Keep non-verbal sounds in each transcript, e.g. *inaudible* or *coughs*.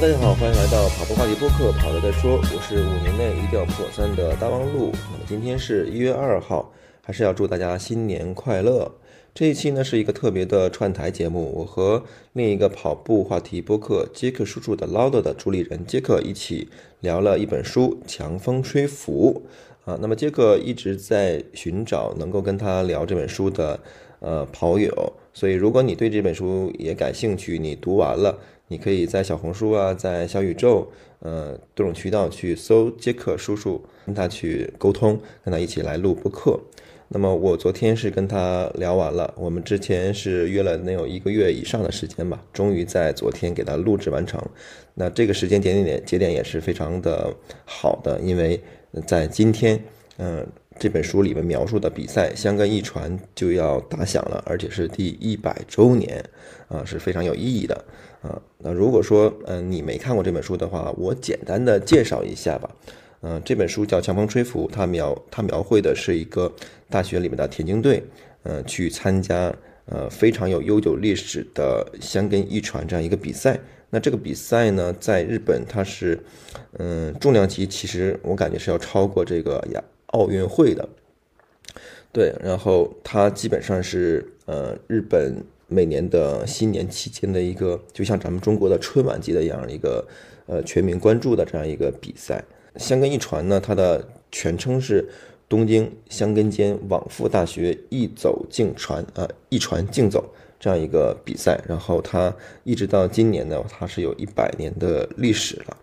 大家好，欢迎来到跑步话题播客，跑了再说。我是五年内一定要破三的大望路。那么今天是一月二号，还是要祝大家新年快乐。这一期呢是一个特别的串台节目，我和另一个跑步话题播客杰克叔叔的唠叨的主理人杰克一起聊了一本书《强风吹拂》啊。那么杰克一直在寻找能够跟他聊这本书的呃跑友，所以如果你对这本书也感兴趣，你读完了。你可以在小红书啊，在小宇宙，呃，多种渠道去搜杰克叔叔，跟他去沟通，跟他一起来录播课。那么我昨天是跟他聊完了，我们之前是约了能有一个月以上的时间吧，终于在昨天给他录制完成。那这个时间节点点节点也是非常的好的，因为在今天，嗯，这本书里面描述的比赛香根一传就要打响了，而且是第一百周年，啊，是非常有意义的。啊，那如果说，嗯，你没看过这本书的话，我简单的介绍一下吧。嗯，这本书叫《强风吹拂》，它描它描绘的是一个大学里面的田径队，嗯，去参加呃非常有悠久历史的香根一传这样一个比赛。那这个比赛呢，在日本它是，嗯，重量级其实我感觉是要超过这个亚奥运会的。对，然后它基本上是呃日本。每年的新年期间的一个，就像咱们中国的春晚级的一样一个，呃，全民关注的这样一个比赛。香根一传呢，它的全称是东京香根间往复大学一走竞传啊，一传竞走这样一个比赛。然后它一直到今年呢，它是有一百年的历史了。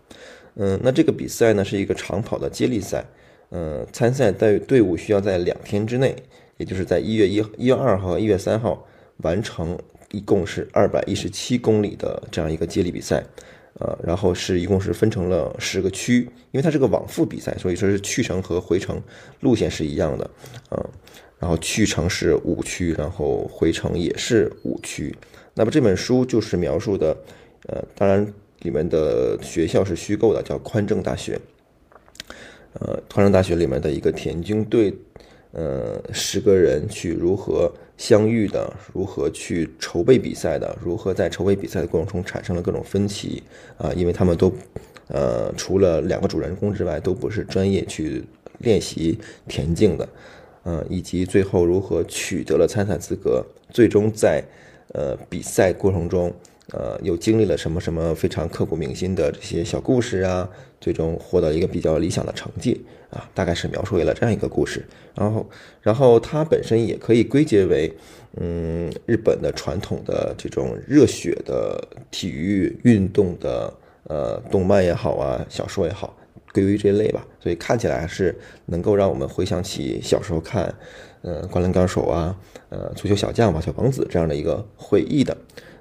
嗯，那这个比赛呢是一个长跑的接力赛。嗯，参赛队队伍需要在两天之内，也就是在一月一一月二号、一月三号。完成一共是二百一十七公里的这样一个接力比赛，呃，然后是一共是分成了十个区，因为它是个往复比赛，所以说是去程和回程路线是一样的，嗯，然后去程是五区，然后回程也是五区。那么这本书就是描述的，呃，当然里面的学校是虚构的，叫宽正大学，呃，宽正大学里面的一个田径队。呃，十个人去如何相遇的，如何去筹备比赛的，如何在筹备比赛的过程中产生了各种分歧啊？因为他们都，呃，除了两个主人公之外，都不是专业去练习田径的，嗯，以及最后如何取得了参赛资格，最终在呃比赛过程中。呃，又经历了什么什么非常刻骨铭心的这些小故事啊，最终获得一个比较理想的成绩啊，大概是描述为了这样一个故事。然后，然后它本身也可以归结为，嗯，日本的传统的这种热血的体育运动的呃动漫也好啊，小说也好，归于这一类吧。所以看起来还是能够让我们回想起小时候看，呃，灌篮高手啊，呃，足球小将吧，小王子这样的一个回忆的，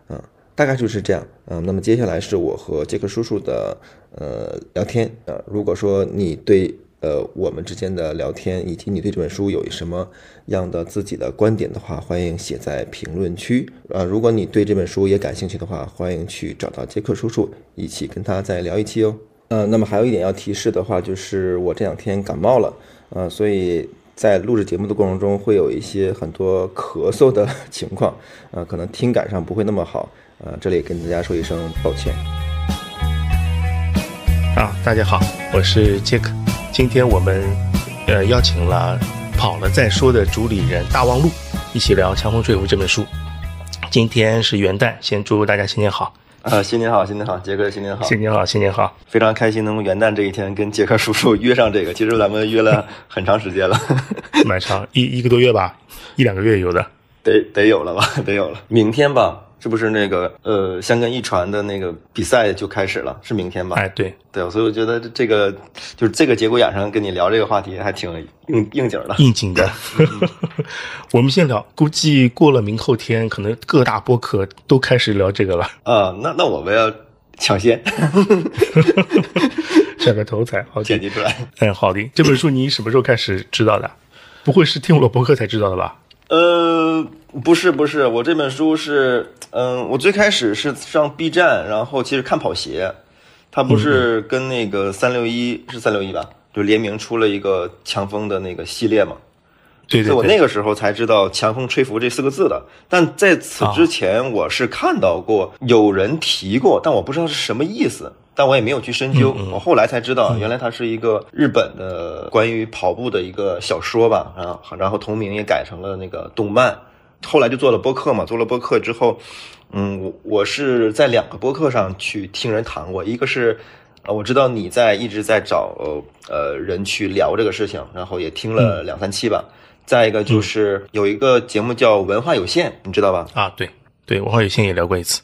嗯。大概就是这样，嗯，那么接下来是我和杰克叔叔的呃聊天，呃，如果说你对呃我们之间的聊天以及你对这本书有什么样的自己的观点的话，欢迎写在评论区，啊，如果你对这本书也感兴趣的话，欢迎去找到杰克叔叔一起跟他再聊一期哦，呃，那么还有一点要提示的话，就是我这两天感冒了，呃，所以。在录制节目的过程中，会有一些很多咳嗽的 *laughs* 情况，呃，可能听感上不会那么好，呃，这里跟大家说一声抱歉。啊，大家好，我是杰克，今天我们呃邀请了跑了再说的主理人大望路，一起聊《强风吹拂》这本书。今天是元旦，先祝大家新年好。啊，新年好，新年好，杰哥新年好，新年好，新年好，非常开心能元旦这一天跟杰克叔叔约上这个，*laughs* 其实咱们约了很长时间了，蛮长，一一个多月吧，一两个月有的，得得有了吧，得有了，明天吧。是不是那个呃，香根一传的那个比赛就开始了？是明天吧？哎，对对，所以我觉得这个就是这个节骨眼上跟你聊这个话题还挺应应景的，应景的。*laughs* *laughs* 我们先聊，估计过了明后天，可能各大播客都开始聊这个了。啊，那那我们要抢先，*laughs* 选个头彩，好剪辑出来。嗯，好的。这本书你什么时候开始知道的？不会是听我的播客才知道的吧？呃，不是不是，我这本书是，嗯，我最开始是上 B 站，然后其实看跑鞋，它不是跟那个三六一是三六一吧，就联名出了一个强风的那个系列嘛，对对所以我那个时候才知道“强风吹拂”这四个字的。但在此之前，我是看到过有人提过，但我不知道是什么意思，但我也没有去深究。我后来才知道，原来它是一个日本的关于跑步的一个小说吧，啊，然后同名也改成了那个动漫。后来就做了播客嘛，做了播客之后，嗯，我我是在两个播客上去听人谈过，一个是。啊，我知道你在一直在找呃人去聊这个事情，然后也听了两三期吧。再一个就是有一个节目叫《文化有限》，你知道吧？啊，对对，《文化有限》也聊过一次，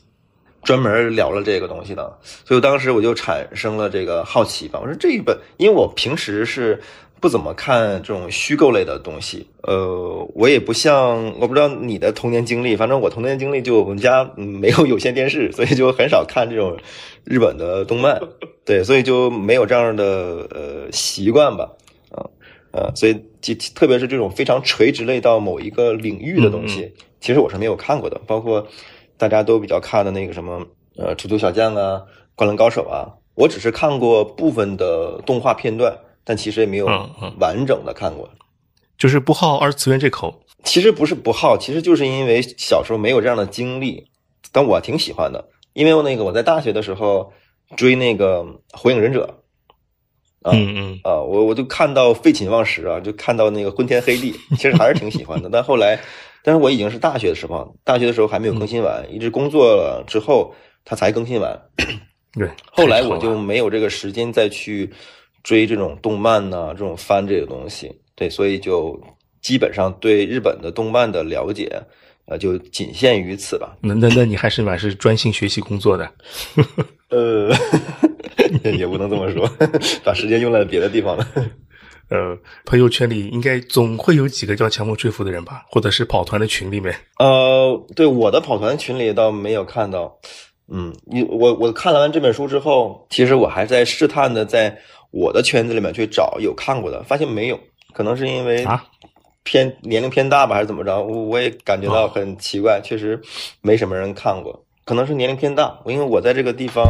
专门聊了这个东西的。所以当时我就产生了这个好奇吧。我说这一本，因为我平时是。不怎么看这种虚构类的东西，呃，我也不像，我不知道你的童年经历，反正我童年经历就我们家没有有线电视，*laughs* 所以就很少看这种日本的动漫，对，所以就没有这样的呃习惯吧，啊，呃，所以就特别是这种非常垂直类到某一个领域的东西，其实我是没有看过的，包括大家都比较看的那个什么呃足球小将啊、灌篮高手啊，我只是看过部分的动画片段。但其实也没有完整的看过，就是不好二次元这口。其实不是不好，其实就是因为小时候没有这样的经历。但我挺喜欢的，因为我那个我在大学的时候追那个《火影忍者》，嗯嗯啊，我我就看到废寝忘食啊，就看到那个昏天黑地，其实还是挺喜欢的。*laughs* 但后来，但是我已经是大学的时候，大学的时候还没有更新完，一直工作了之后它才更新完。对，*clears throat* 后来我就没有这个时间再去。追这种动漫呐，这种番这个东西，对，所以就基本上对日本的动漫的了解，呃，就仅限于此吧。那那那你还是蛮是专心学习工作的，*laughs* 呃，*laughs* 也不能这么说，把时间用在别的地方了。呃，朋友圈里应该总会有几个叫强风吹拂的人吧，或者是跑团的群里面。呃，对，我的跑团群里倒没有看到。嗯，你我我看了完这本书之后，其实我还在试探的在。我的圈子里面去找有看过的，发现没有，可能是因为啊偏年龄偏大吧，还是怎么着？我我也感觉到很奇怪，确实没什么人看过，可能是年龄偏大。因为我在这个地方，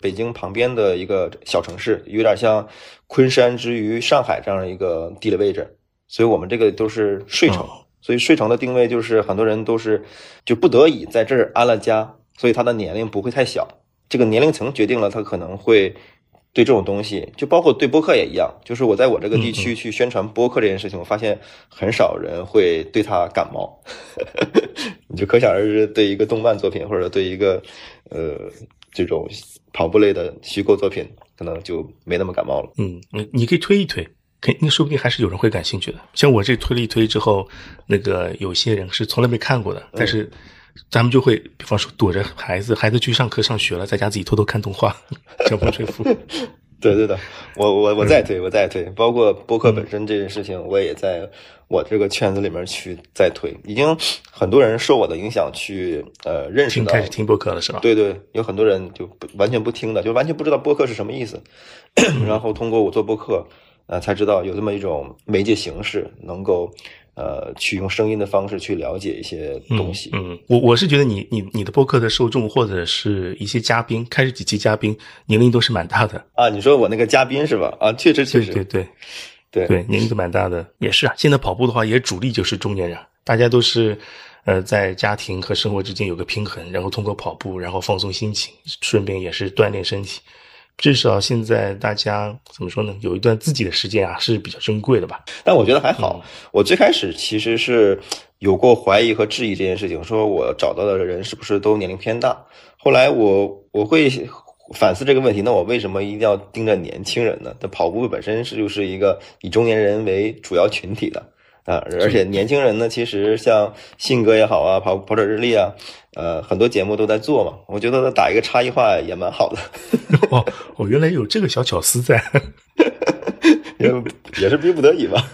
北京旁边的一个小城市，有点像昆山之于上海这样的一个地理位置，所以我们这个都是睡城，所以睡城的定位就是很多人都是就不得已在这儿安了家，所以他的年龄不会太小，这个年龄层决定了他可能会。对这种东西，就包括对播客也一样，就是我在我这个地区去宣传播客这件事情，我发现很少人会对他感冒，*laughs* 你就可想而知，对一个动漫作品或者对一个呃这种跑步类的虚构作品，可能就没那么感冒了。嗯，你你可以推一推，肯定说不定还是有人会感兴趣的。像我这推了一推之后，那个有些人是从来没看过的，但是。咱们就会，比方说躲着孩子，孩子去上课上学了，在家自己偷偷看动画，*laughs* 强风吹拂。对对的，我我我再推，我再推，包括播客本身这件事情，我也在我这个圈子里面去再推。已经很多人受我的影响去呃认识到开始听播客了是吧？对对，有很多人就不完全不听的，就完全不知道播客是什么意思。*coughs* 然后通过我做播客，呃，才知道有这么一种媒介形式能够。呃，去用声音的方式去了解一些东西。嗯，我我是觉得你你你的播客的受众或者是一些嘉宾，开始几期嘉宾年龄都是蛮大的啊。你说我那个嘉宾是吧？啊，确实确实，对对对对，年龄都蛮大的，也是啊。现在跑步的话，也主力就是中年人，大家都是呃在家庭和生活之间有个平衡，然后通过跑步，然后放松心情，顺便也是锻炼身体。至少现在大家怎么说呢？有一段自己的时间啊，是比较珍贵的吧。但我觉得还好。我最开始其实是有过怀疑和质疑这件事情，说我找到的人是不是都年龄偏大。后来我我会反思这个问题，那我为什么一定要盯着年轻人呢？那跑步本身是就是一个以中年人为主要群体的。啊，而且年轻人呢，其实像信哥也好啊，跑跑者日历啊，呃，很多节目都在做嘛。我觉得打一个差异化也蛮好的。*laughs* 哦，哦，原来有这个小巧思在，*laughs* 也也是逼不得已吧。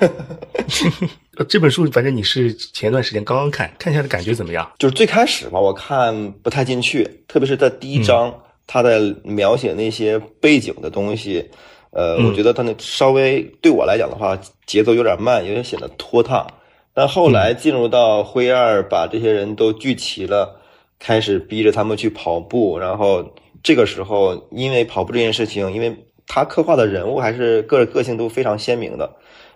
这本书反正你是前段时间刚刚看，看下的感觉怎么样？就是最开始吧，我看不太进去，特别是在第一章，他在描写那些背景的东西。呃，我觉得他那稍微对我来讲的话，节奏有点慢，有点显得拖沓。但后来进入到灰二，把这些人都聚齐了，开始逼着他们去跑步。然后这个时候，因为跑步这件事情，因为他刻画的人物还是个个性都非常鲜明的，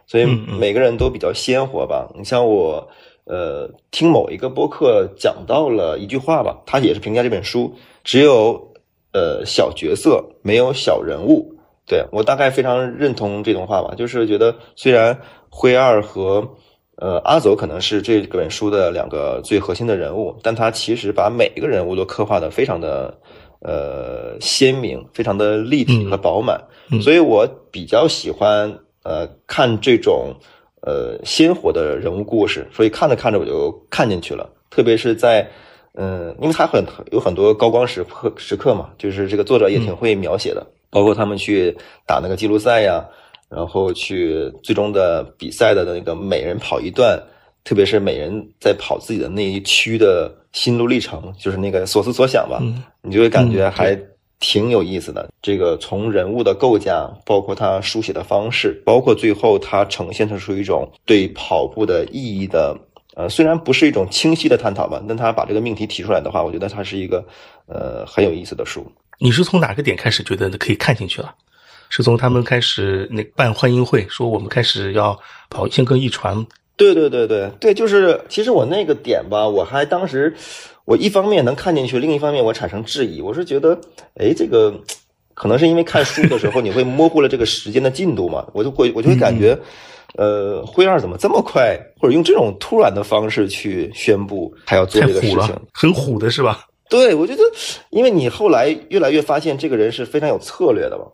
所以每个人都比较鲜活吧。你像我，呃，听某一个播客讲到了一句话吧，他也是评价这本书，只有呃小角色，没有小人物。对我大概非常认同这段话吧，就是觉得虽然灰二和呃阿走可能是这本书的两个最核心的人物，但他其实把每一个人物都刻画的非常的呃鲜明，非常的立体和饱满，所以我比较喜欢。呃，看这种呃鲜活的人物故事，所以看着看着我就看进去了。特别是在嗯，因为他很有很多高光时刻时刻嘛，就是这个作者也挺会描写的，包括他们去打那个记录赛呀，然后去最终的比赛的那个每人跑一段，特别是每人在跑自己的那一区的心路历程，就是那个所思所想吧，你就会感觉还。挺有意思的，这个从人物的构架，包括他书写的方式，包括最后他呈现出一种对跑步的意义的，呃，虽然不是一种清晰的探讨吧，但他把这个命题提出来的话，我觉得它是一个，呃，很有意思的书。你是从哪个点开始觉得可以看进去了？是从他们开始那办欢迎会，说我们开始要跑一千个一传？对对对对对，就是其实我那个点吧，我还当时。我一方面能看进去，另一方面我产生质疑。我是觉得，哎，这个可能是因为看书的时候你会模糊了这个时间的进度嘛？我就会我就会感觉，呃，灰二怎么这么快，或者用这种突然的方式去宣布他要做这个事情，很虎的是吧？对，我觉得，因为你后来越来越发现这个人是非常有策略的嘛。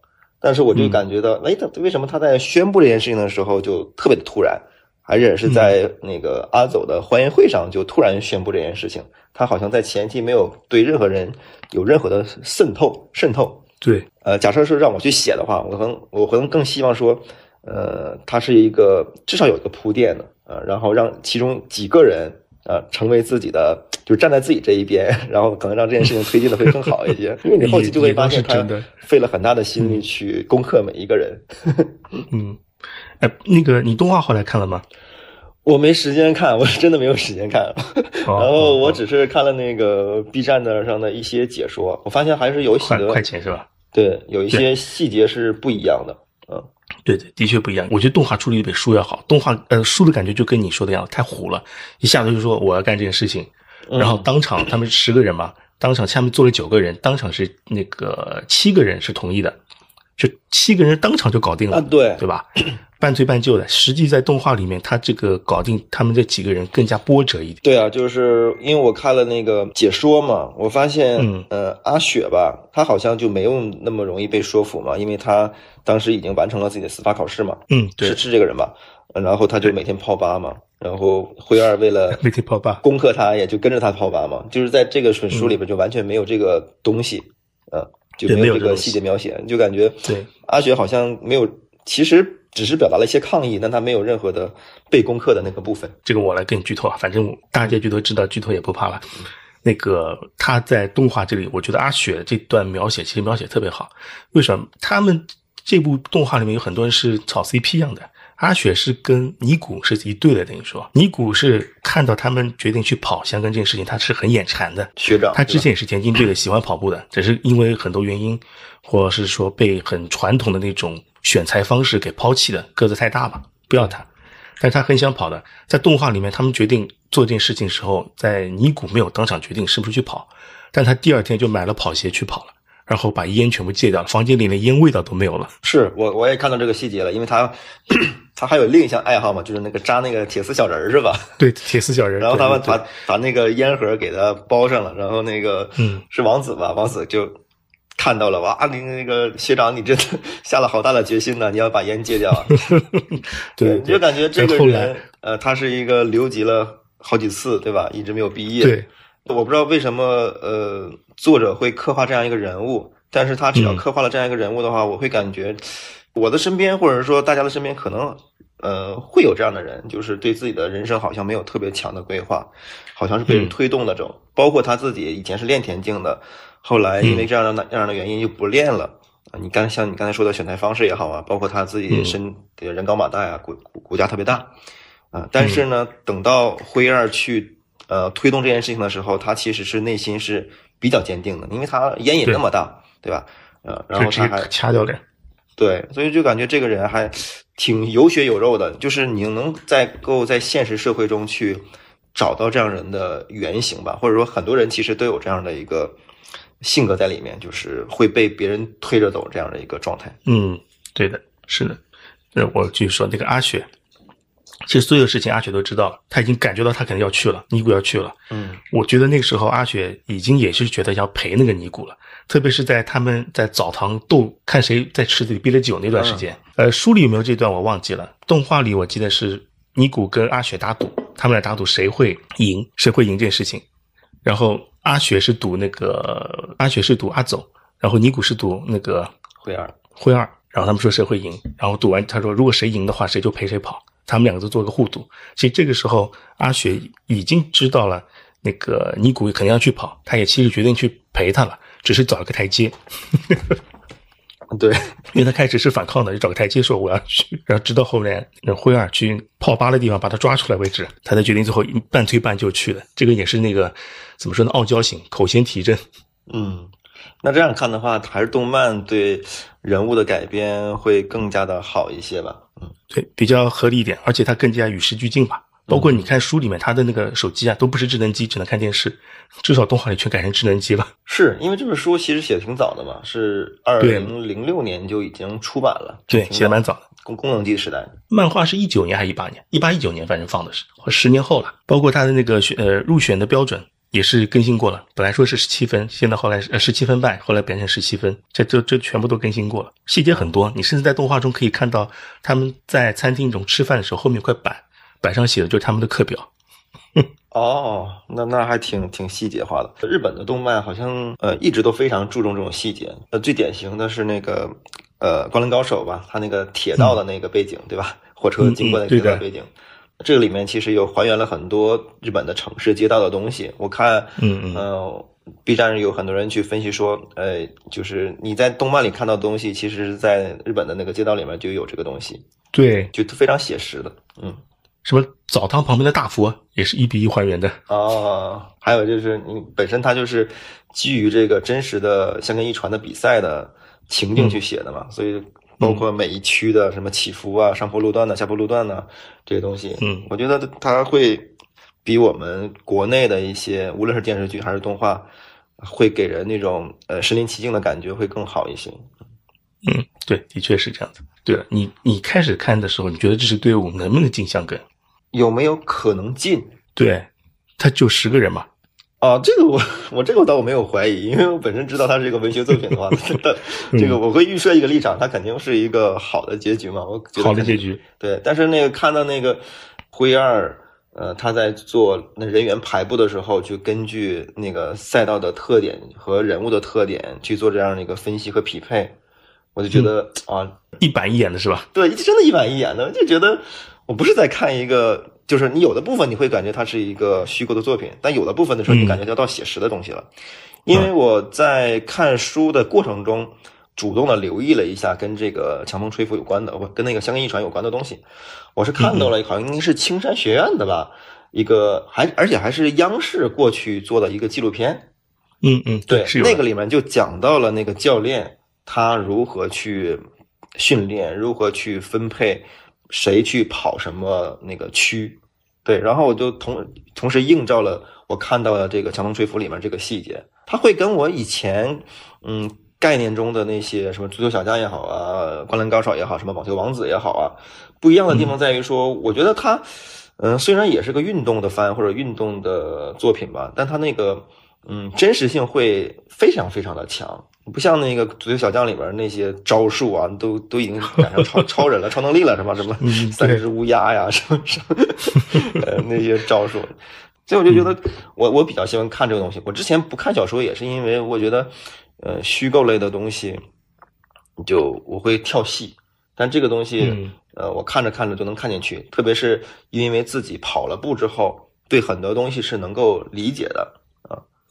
但是我就感觉到，哎，他为什么他在宣布这件事情的时候就特别的突然？而且是在那个阿走的欢迎会上就突然宣布这件事情，他好像在前期没有对任何人有任何的渗透渗透。对，呃，假设是让我去写的话，我可能我可能更希望说，呃，他是一个至少有一个铺垫的，呃，然后让其中几个人呃成为自己的，就是站在自己这一边，*laughs* 然后可能让这件事情推进的会更好一些。*laughs* 因为你后期就会发现他费了很大的心力去攻克每一个人。嗯。*laughs* 哎，那个你动画后来看了吗？我没时间看，我是真的没有时间看。然后我只是看了那个 B 站的上的一些解说，我发现还是有快快钱是吧？对，有一些细节是不一样的。嗯，对对，的确不一样。我觉得动画处理比书要好。动画呃，书的感觉就跟你说的一样，太虎了，一下子就说我要干这件事情，然后当场他们十个人嘛，当场下面坐了九个人，当场是那个七个人是同意的。就七个人当场就搞定了，对对吧？*clears throat* 半推半就的。实际在动画里面，他这个搞定他们这几个人更加波折一点。对啊，就是因为我看了那个解说嘛，我发现，呃，阿雪吧，她好像就没有那么容易被说服嘛，因为她当时已经完成了自己的司法考试嘛。嗯，对，是是这个人吧？然后他就每天泡吧嘛，然后灰二为了 *laughs* 每天泡吧攻克他，也就跟着他泡吧嘛。就是在这个本书里边就完全没有这个东西，嗯。就没有这个细节描写，就感觉对阿雪好像没有，其实只是表达了一些抗议，但他没有任何的被攻克的那个部分。这个我来跟你剧透啊，反正大结局都知道，剧透也不怕了。那个他在动画这里，我觉得阿雪这段描写其实描写特别好。为什么？他们这部动画里面有很多人是炒 CP 样的。阿雪是跟尼古是一对的，等于说尼古是看到他们决定去跑香根这件事情，他是很眼馋的学长。他之前也是田径队的，喜欢跑步的，只是因为很多原因，或者是说被很传统的那种选材方式给抛弃的，个子太大嘛，不要他。但他很想跑的，在动画里面，他们决定做这件事情时候，在尼古没有当场决定是不是去跑，但他第二天就买了跑鞋去跑了。然后把烟全部戒掉了，房间里连烟味道都没有了。是我我也看到这个细节了，因为他 *clears throat* 他还有另一项爱好嘛，就是那个扎那个铁丝小人儿，是吧？对，铁丝小人。然后他们把把那个烟盒给他包上了，然后那个嗯是王子吧？王子就看到了，哇，你那个学长，你真的下了好大的决心呢，你要把烟戒掉啊。*laughs* 对，就感觉这个人呃，他是一个留级了好几次，对吧？一直没有毕业。对。我不知道为什么，呃，作者会刻画这样一个人物，但是他只要刻画了这样一个人物的话，我会感觉我的身边或者说大家的身边可能，呃，会有这样的人，就是对自己的人生好像没有特别强的规划，好像是被人推动的这种。包括他自己以前是练田径的，后来因为这样的那这样的原因就不练了啊。你刚像你刚才说的选材方式也好啊，包括他自己身人高马大啊，骨骨架特别大啊，但是呢，等到灰二去。呃，推动这件事情的时候，他其实是内心是比较坚定的，因为他烟瘾那么大，对吧？呃，然后他还掐掉脸，对，所以就感觉这个人还挺有血有肉的，就是你能在够在现实社会中去找到这样人的原型吧，或者说很多人其实都有这样的一个性格在里面，就是会被别人推着走这样的一个状态。嗯，对的，是的。那我继续说那个阿雪。其实所有事情阿雪都知道了，他已经感觉到他肯定要去了，尼古要去了。嗯，我觉得那个时候阿雪已经也是觉得要陪那个尼古了，特别是在他们在澡堂斗，看谁在池子里憋了酒那段时间。呃，书里有没有这段我忘记了，动画里我记得是尼古跟阿雪打赌，他们俩打赌谁会赢，谁会赢这件事情。然后阿雪是赌那个阿雪是赌阿走，然后尼古是赌那个灰二灰二，然后他们说谁会赢，然后赌完他说如果谁赢的话，谁就陪谁跑。他们两个都做个互赌，其实这个时候阿雪已经知道了那个尼古肯定要去跑，他也其实决定去陪他了，只是找了个台阶。*laughs* 对，因为他开始是反抗的，就找个台阶说我要去，*laughs* 然后直到后面那灰二去泡吧的地方把他抓出来为止，他才决定最后半推半就去了。这个也是那个怎么说呢？傲娇型，口先提振。嗯。那这样看的话，还是动漫对人物的改编会更加的好一些吧？嗯，对，比较合理一点，而且它更加与时俱进吧。包括你看书里面，它的那个手机啊，都不是智能机，只能看电视。至少动画里全改成智能机了。是因为这本书其实写的挺早的嘛，是二零零六年就已经出版了。对，写的蛮早的。功功能机时代，漫画是一九年还是一八年？一八一九年，反正放的是，十年后了。包括它的那个选呃入选的标准。也是更新过了，本来说是十七分，现在后来呃十七分半，后来变成十七分，这这这全部都更新过了，细节很多。你甚至在动画中可以看到他们在餐厅中吃饭的时候，后面有块板，板上写的就是他们的课表。*laughs* 哦，那那还挺挺细节化的。日本的动漫好像呃一直都非常注重这种细节，呃最典型的是那个呃灌篮高手吧，他那个铁道的那个背景对吧？火车经过那个铁道背景。这个里面其实有还原了很多日本的城市街道的东西。我看，嗯嗯，B 站上有很多人去分析说，呃，就是你在动漫里看到的东西，其实在日本的那个街道里面就有这个东西。对，就非常写实的。嗯，什么澡堂旁边的大佛也是一比一还原的。哦，还有就是你本身它就是基于这个真实的香根一传的比赛的情境去写的嘛，所以。包括每一区的什么起伏啊，上坡路段呢，下坡路段呢，这些东西，嗯，我觉得它会比我们国内的一些，无论是电视剧还是动画，会给人那种呃身临其境的感觉会更好一些。嗯，对，的确是这样子。对了，你你开始看的时候，你觉得这支队伍能不能进香根？有没有可能进？对，他就十个人嘛。啊，这个我 *laughs* 我这个我倒我没有怀疑，因为我本身知道它是一个文学作品的话，*laughs* 这个我会预设一个立场，它肯定是一个好的结局嘛。我觉得好的结局，对。但是那个看到那个灰二，呃，他在做那人员排布的时候，就根据那个赛道的特点和人物的特点去做这样的一个分析和匹配，我就觉得啊，一板一眼的是吧？对，真的一板一眼的，就觉得我不是在看一个。就是你有的部分你会感觉它是一个虚构的作品，但有的部分的时候你感觉要到写实的东西了。因为我在看书的过程中，主动的留意了一下跟这个强风吹拂有关的，不跟那个香根一传有关的东西。我是看到了，好像应该是青山学院的吧，一个还而且还是央视过去做的一个纪录片。嗯嗯，对，那个里面就讲到了那个教练他如何去训练，如何去分配。谁去跑什么那个区，对，然后我就同同时映照了我看到的这个《强风吹拂》里面这个细节，它会跟我以前嗯概念中的那些什么足球小将也好啊，灌篮高手也好，什么网球王子也好啊，不一样的地方在于说，我觉得它嗯虽然也是个运动的番或者运动的作品吧，但它那个嗯真实性会非常非常的强。不像那个足球小将里边那些招数啊，都都已经赶上超超人了、超能力了，什么什么 *laughs* 三只乌鸦呀，什么什么 *laughs* 呃那些招数，所以我就觉得我我比较喜欢看这个东西。我之前不看小说也是因为我觉得呃虚构类的东西就我会跳戏，但这个东西呃我看着看着就能看进去，特别是因为自己跑了步之后，对很多东西是能够理解的啊，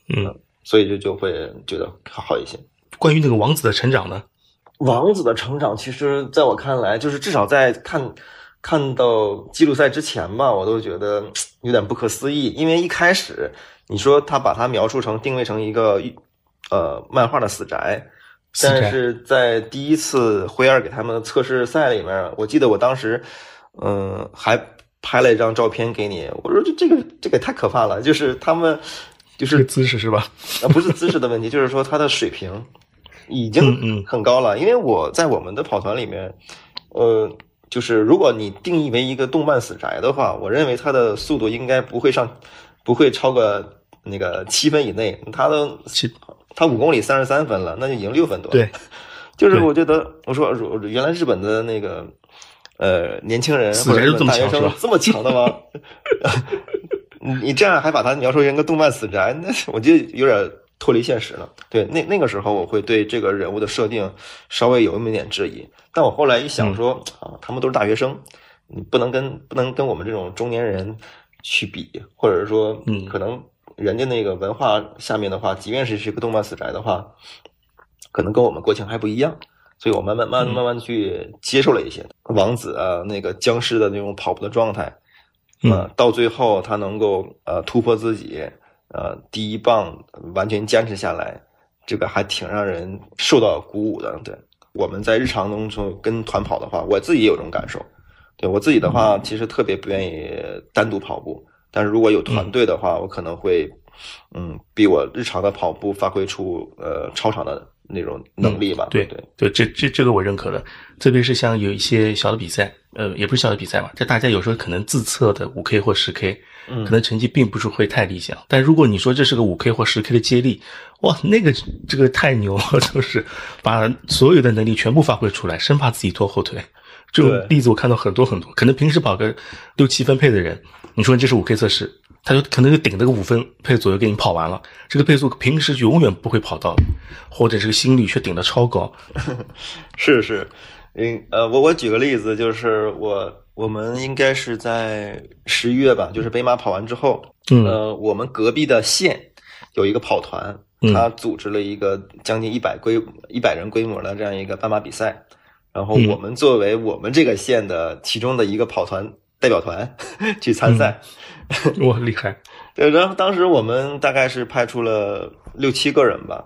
嗯，所以就就会觉得好一些。关于那个王子的成长呢？王子的成长，其实在我看来，就是至少在看看到记录赛之前吧，我都觉得有点不可思议。因为一开始你说他把他描述成定位成一个呃漫画的死宅，但是在第一次灰二给他们的测试赛里面，我记得我当时，嗯，还拍了一张照片给你。我说这这个这个太可怕了，就是他们就是姿势是吧？*laughs* 啊，不是姿势的问题，就是说他的水平已经很高了。因为我在我们的跑团里面，呃，就是如果你定义为一个动漫死宅的话，我认为他的速度应该不会上，不会超过那个七分以内。他的七。他五公里三十三分了，那就已经六分多。对，就是我觉得，我说原来日本的那个呃年轻人或者大学生这么强的吗？*laughs* 你这样还把它描述成个动漫死宅，那我觉得有点脱离现实了。对，那那个时候我会对这个人物的设定稍微有那么点质疑，但我后来一想说啊，他们都是大学生，你不能跟不能跟我们这种中年人去比，或者是说，嗯，可能。人家那个文化下面的话，即便是是个动漫死宅的话，可能跟我们国情还不一样，所以我慢慢慢慢慢去接受了一些王子啊，那个僵尸的那种跑步的状态，嗯，到最后他能够呃突破自己，呃第一棒完全坚持下来，这个还挺让人受到鼓舞的。对，我们在日常当中跟团跑的话，我自己也有这种感受。对我自己的话，其实特别不愿意单独跑步。但是如果有团队的话，我可能会，嗯，比我日常的跑步发挥出呃超常的那种能力吧。对对对，这这这个我认可的。特别是像有一些小的比赛，呃，也不是小的比赛嘛，这大家有时候可能自测的五 K 或十 K，可能成绩并不是会太理想。但如果你说这是个五 K 或十 K 的接力，哇，那个这个太牛了，*laughs* 就是把所有的能力全部发挥出来，生怕自己拖后腿。这种例子我看到很多很多，可能平时跑个六七分配的人。你说这是五 K 测试，他就可能就顶着个五分配左右给你跑完了，这个配速平时永远不会跑到，或者这个心率却顶得超高。*laughs* 是是，嗯呃，我我举个例子，就是我我们应该是在十一月吧，就是北马跑完之后，呃，我们隔壁的县有一个跑团，他组织了一个将近一百规一百人规模的这样一个半马比赛，然后我们作为我们这个县的其中的一个跑团。代表团 *laughs* 去参赛，*laughs* 哇，厉害！对，然后当时我们大概是派出了六七个人吧，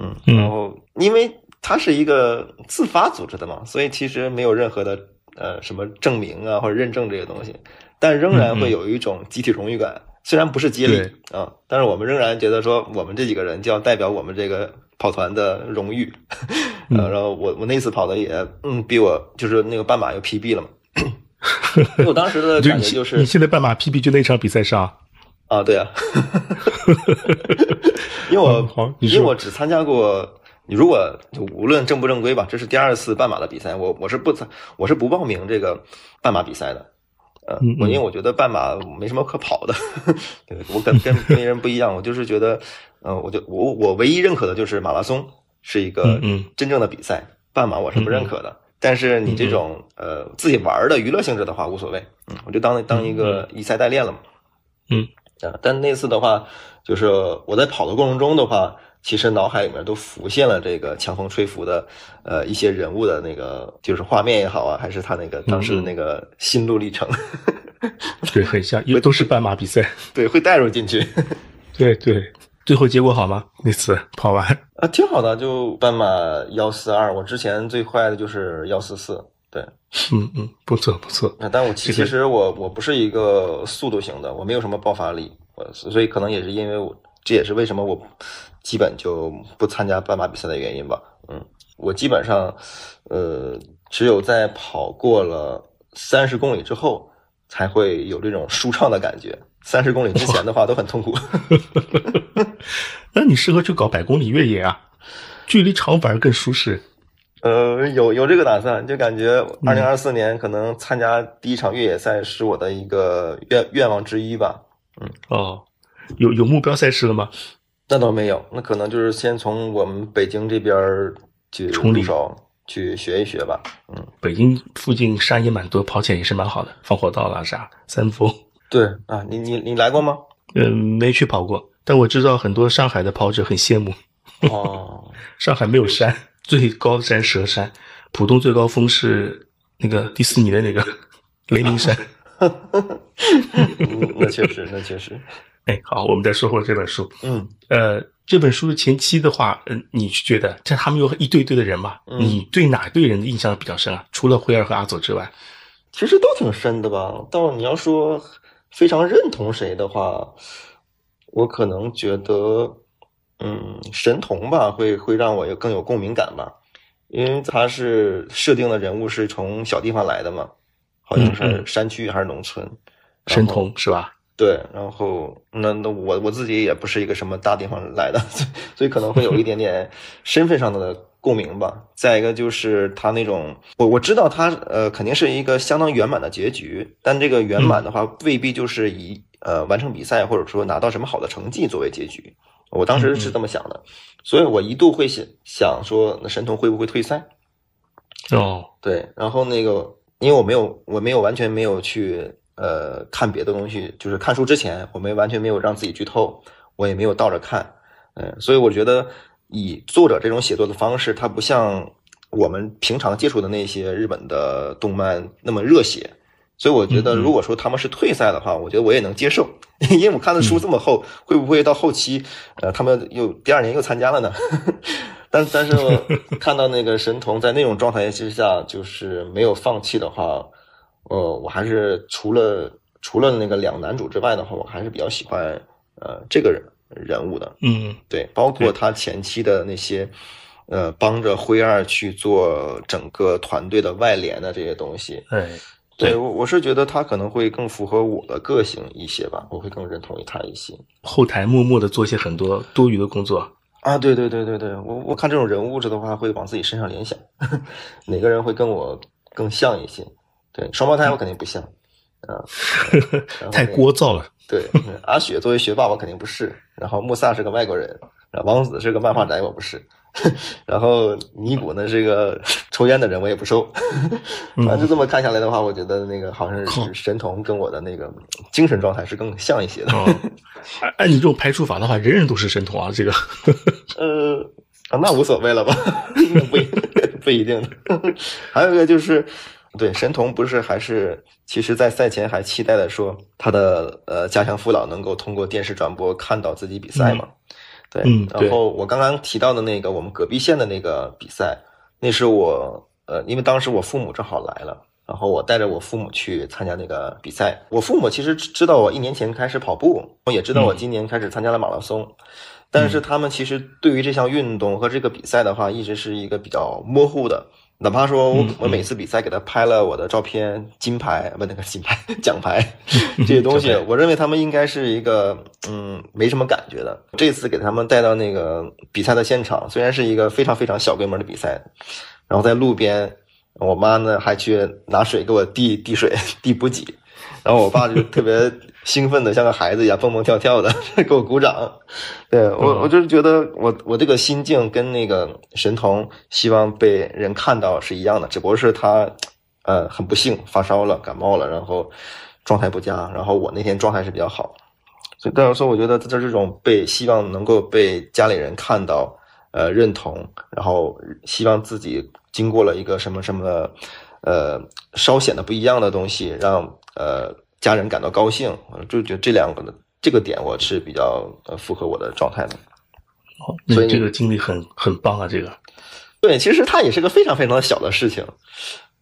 嗯，然后因为他是一个自发组织的嘛，所以其实没有任何的呃什么证明啊或者认证这些东西，但仍然会有一种集体荣誉感。虽然不是接力啊，但是我们仍然觉得说我们这几个人就要代表我们这个跑团的荣誉。*laughs* 呃，然后我我那次跑的也嗯比我就是那个半马又 PB 了嘛。*laughs* 我当时的感觉就是，你现在半马 PB 就那场比赛上啊，对啊，*laughs* 因为我因为我只参加过，你如果无论正不正规吧，这是第二次半马的比赛，我我是不参，我是不报名这个半马比赛的，呃，我因为我觉得半马没什么可跑的，*laughs* 对我跟跟别人不一样，我就是觉得，呃，我就我我唯一认可的就是马拉松是一个真正的比赛，半马我是不认可的。但是你这种呃自己玩的娱乐性质的话无所谓，嗯，我就当当一个以赛代练了嘛，嗯。啊，但那次的话，就是我在跑的过程中的话，其实脑海里面都浮现了这个强风吹拂的呃一些人物的那个就是画面也好啊，还是他那个当时的那个心路历程，对，很像，因为都是半马比赛，*laughs* 对，会带入进去，对 *laughs* 对。最后结果好吗？那次跑完啊，挺好的，就半马幺四二。我之前最快的就是幺四四。对，嗯嗯，不错不错。那但我其其实我我不是一个速度型的，我没有什么爆发力，所以可能也是因为我，这也是为什么我基本就不参加半马比赛的原因吧。嗯，我基本上呃，只有在跑过了三十公里之后，才会有这种舒畅的感觉。三十公里之前的话都很痛苦，*laughs* 那你适合去搞百公里越野啊，距离长反而更舒适。呃，有有这个打算，就感觉二零二四年可能参加第一场越野赛是我的一个愿愿望之一吧。嗯，哦，有有目标赛事了吗？那倒没有，那可能就是先从我们北京这边去入手，去学一学吧。嗯，北京附近山也蛮多，跑起来也是蛮好的，防火道啦啥，三峰。对啊，你你你来过吗？嗯，没去跑过，但我知道很多上海的跑者很羡慕。哦，*laughs* 上海没有山，最高山蛇山，浦东最高峰是那个迪士尼的那个 *laughs* 雷鸣山。那确实，那确实。哎，好，我们再说回这本书。嗯，呃，这本书的前期的话，嗯，你觉得这他们有一对对的人嘛？你对哪对人的印象比较深啊？除了辉儿和阿佐之外，其实都挺深的吧。到你要说非常认同谁的话，我可能觉得，嗯，神童吧，会会让我有更有共鸣感吧，因为他是设定的人物是从小地方来的嘛，好像是山区还是农村，神童是吧？对，然后那那我我自己也不是一个什么大地方来的，*laughs* 所以可能会有一点点身份上的共鸣吧。再一个就是他那种，我我知道他呃肯定是一个相当圆满的结局，但这个圆满的话未必就是以呃完成比赛或者说拿到什么好的成绩作为结局。我当时是这么想的，所以我一度会想想说，那神童会不会退赛？哦，对，然后那个因为我没有我没有完全没有去。呃，看别的东西，就是看书之前，我没完全没有让自己剧透，我也没有倒着看，嗯，所以我觉得以作者这种写作的方式，它不像我们平常接触的那些日本的动漫那么热血，所以我觉得如果说他们是退赛的话，我觉得我也能接受，*laughs* 因为我看的书这么厚，会不会到后期，呃，他们又第二年又参加了呢？*laughs* 但但是 *laughs* 看到那个神童在那种状态之下，就是没有放弃的话。呃，我还是除了除了那个两男主之外的话，我还是比较喜欢呃这个人人物的。嗯，对，包括他前期的那些呃帮着辉二去做整个团队的外联的这些东西。哎，对我我是觉得他可能会更符合我的个性一些吧，我会更认同于他一些。后台默默的做些很多多余的工作啊，对对对对对，我我看这种人物质的话，会往自己身上联想，*laughs* 哪个人会跟我更像一些。对双胞胎我肯定不像，啊，*laughs* 太聒噪了。对，阿雪作为学霸我肯定不是，然后穆萨是个外国人，王子是个漫画宅我不是，*laughs* 然后尼古呢是个抽烟的人我也不收，*laughs* 反正，就这么看下来的话，我觉得那个好像是神童跟我的那个精神状态是更像一些的。按你这种排除法的话，人人都是神童啊，这个，*laughs* 呃，那无所谓了吧？不不一定的，还有一个就是。对神童不是还是，其实，在赛前还期待的说他的呃家乡父老能够通过电视转播看到自己比赛嘛？对，然后我刚刚提到的那个我们隔壁县的那个比赛，那是我呃，因为当时我父母正好来了，然后我带着我父母去参加那个比赛。我父母其实知道我一年前开始跑步，也知道我今年开始参加了马拉松，但是他们其实对于这项运动和这个比赛的话，一直是一个比较模糊的。哪怕说我我每次比赛给他拍了我的照片，金牌不那个金牌 *laughs* 奖牌 *laughs* 这些东西，我认为他们应该是一个嗯没什么感觉的。这次给他们带到那个比赛的现场，虽然是一个非常非常小规模的比赛，然后在路边，我妈呢还去拿水给我递递水递补给，然后我爸就特别。兴奋的像个孩子一样蹦蹦跳跳的 *laughs* 给我鼓掌，对我我就是觉得我我这个心境跟那个神童希望被人看到是一样的，只不过是他呃很不幸发烧了感冒了，然后状态不佳，然后我那天状态是比较好，所以但是说我觉得在这种被希望能够被家里人看到呃认同，然后希望自己经过了一个什么什么呃稍显得不一样的东西，让呃。家人感到高兴，就觉得这两个的这个点我是比较呃符合我的状态的。哦，所以这个经历很很棒啊！这个，对，其实它也是个非常非常小的事情。